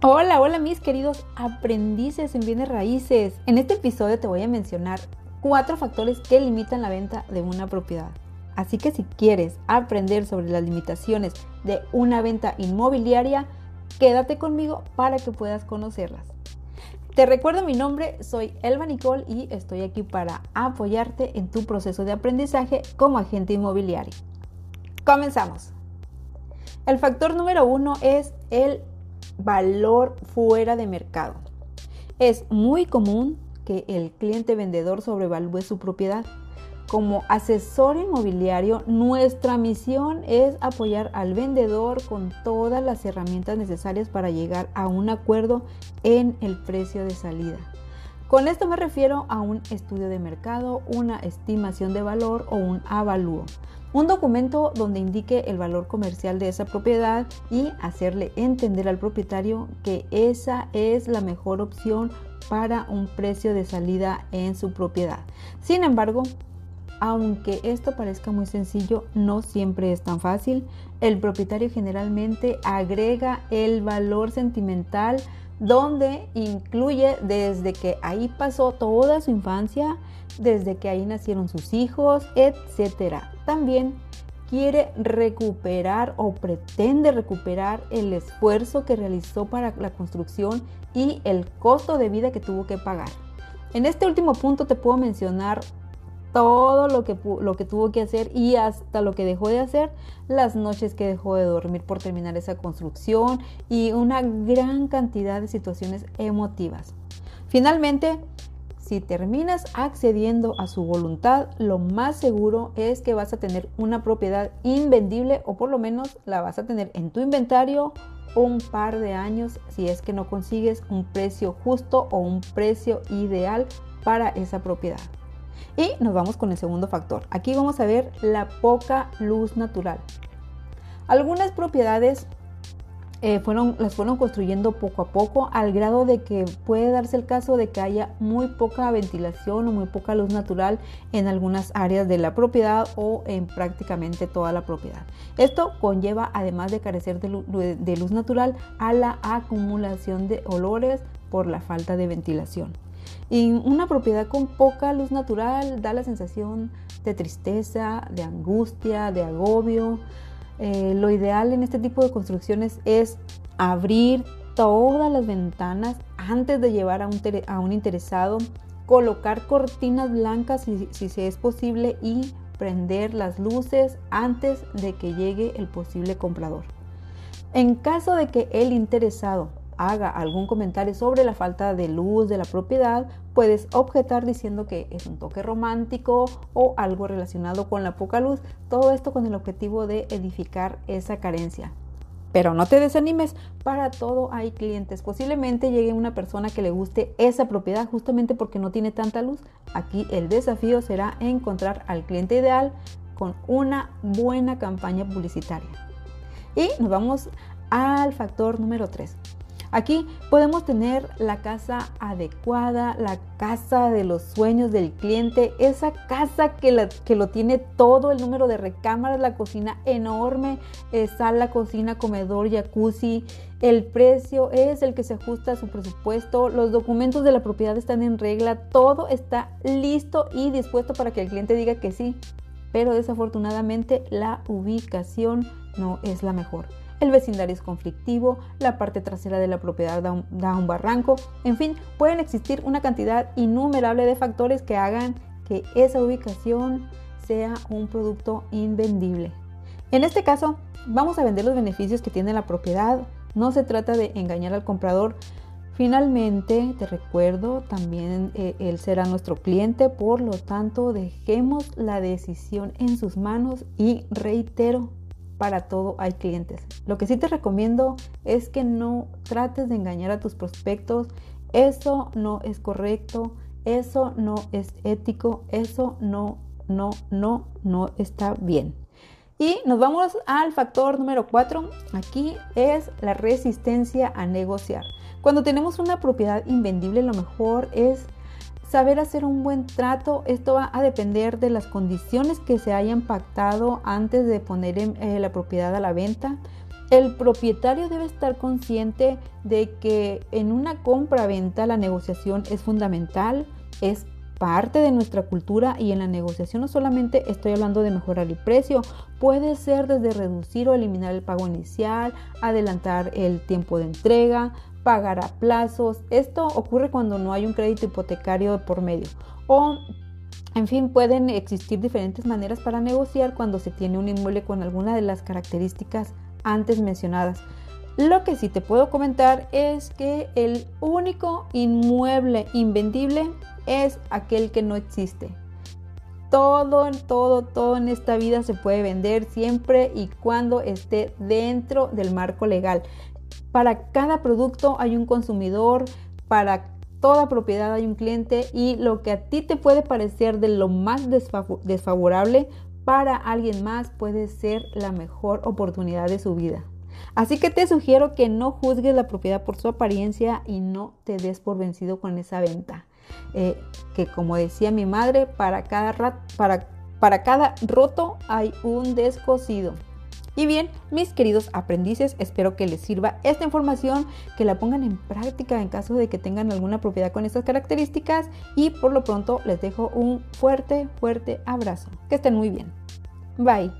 Hola, hola mis queridos aprendices en bienes raíces. En este episodio te voy a mencionar cuatro factores que limitan la venta de una propiedad. Así que si quieres aprender sobre las limitaciones de una venta inmobiliaria, quédate conmigo para que puedas conocerlas. Te recuerdo mi nombre, soy Elba Nicole y estoy aquí para apoyarte en tu proceso de aprendizaje como agente inmobiliario. Comenzamos. El factor número uno es el valor fuera de mercado. Es muy común que el cliente vendedor sobrevalúe su propiedad. Como asesor inmobiliario, nuestra misión es apoyar al vendedor con todas las herramientas necesarias para llegar a un acuerdo en el precio de salida. Con esto me refiero a un estudio de mercado, una estimación de valor o un avalúo. Un documento donde indique el valor comercial de esa propiedad y hacerle entender al propietario que esa es la mejor opción para un precio de salida en su propiedad. Sin embargo, aunque esto parezca muy sencillo, no siempre es tan fácil. El propietario generalmente agrega el valor sentimental donde incluye desde que ahí pasó toda su infancia, desde que ahí nacieron sus hijos, etc. También quiere recuperar o pretende recuperar el esfuerzo que realizó para la construcción y el costo de vida que tuvo que pagar. En este último punto te puedo mencionar todo lo que, lo que tuvo que hacer y hasta lo que dejó de hacer, las noches que dejó de dormir por terminar esa construcción y una gran cantidad de situaciones emotivas. Finalmente, si terminas accediendo a su voluntad, lo más seguro es que vas a tener una propiedad invendible o por lo menos la vas a tener en tu inventario un par de años si es que no consigues un precio justo o un precio ideal para esa propiedad. Y nos vamos con el segundo factor. Aquí vamos a ver la poca luz natural. Algunas propiedades eh, fueron, las fueron construyendo poco a poco al grado de que puede darse el caso de que haya muy poca ventilación o muy poca luz natural en algunas áreas de la propiedad o en prácticamente toda la propiedad. Esto conlleva, además de carecer de luz natural, a la acumulación de olores por la falta de ventilación. Y una propiedad con poca luz natural da la sensación de tristeza, de angustia, de agobio. Eh, lo ideal en este tipo de construcciones es abrir todas las ventanas antes de llevar a un, a un interesado, colocar cortinas blancas si, si se es posible y prender las luces antes de que llegue el posible comprador. En caso de que el interesado haga algún comentario sobre la falta de luz de la propiedad, puedes objetar diciendo que es un toque romántico o algo relacionado con la poca luz, todo esto con el objetivo de edificar esa carencia. Pero no te desanimes, para todo hay clientes. Posiblemente llegue una persona que le guste esa propiedad justamente porque no tiene tanta luz. Aquí el desafío será encontrar al cliente ideal con una buena campaña publicitaria. Y nos vamos al factor número 3. Aquí podemos tener la casa adecuada, la casa de los sueños del cliente, esa casa que, lo tiene todo, el número de recámaras, la cocina enorme, eh, sala, cocina, comedor, jacuzzi. El precio es el que se ajusta a su presupuesto, los documentos de la propiedad están en regla, todo está listo y dispuesto para que el cliente diga que sí. Pero desafortunadamente la ubicación no es la mejor el vecindario es conflictivo, la parte trasera de la propiedad da un, barranco, en fin, pueden existir una cantidad innumerable de factores que hagan que esa ubicación sea un producto invendible. En este caso, vamos a vender los beneficios que tiene la propiedad. No se trata de engañar al comprador. Finalmente, te recuerdo, también eh, él será nuestro cliente, por lo tanto, dejemos la decisión en sus manos y reitero, para todo hay clientes. Lo que sí te recomiendo es que no trates de engañar a tus prospectos. Eso no es correcto, eso no es ético, eso no, no, no, no está bien. Y nos vamos al factor número 4. Aquí es la resistencia a negociar. Cuando tenemos una propiedad invendible, lo mejor es Saber hacer un buen trato, esto va a depender de las condiciones que se hayan pactado antes de poner eh, la propiedad a la venta. El propietario debe estar consciente de que en una compra-venta la negociación es fundamental, es parte de nuestra cultura y en la negociación no solamente estoy hablando de mejorar el precio, puede ser desde reducir o eliminar el pago inicial, adelantar el tiempo de entrega, pagar a plazos. Esto ocurre cuando no hay un crédito hipotecario por medio. O, en fin, pueden existir diferentes maneras para negociar cuando se tiene un inmueble con alguna de las características antes mencionadas. Lo que sí te puedo comentar es que el único inmueble invendible es aquel que no existe. Todo, todo, todo en esta vida se puede vender siempre y cuando esté dentro del marco legal. Para cada producto hay un consumidor, para toda propiedad hay un cliente y lo que a ti te puede parecer de lo más desfavorable, para alguien más puede ser la mejor oportunidad de su vida. Así que te sugiero que no juzgues la propiedad por su apariencia y no te des por vencido con esa venta. Eh, que como decía mi madre, para cada, para, para cada roto hay un descosido. Y bien, mis queridos aprendices, espero que les sirva esta información, que la pongan en práctica en caso de que tengan alguna propiedad con estas características y por lo pronto les dejo un fuerte, fuerte abrazo. Que estén muy bien. Bye.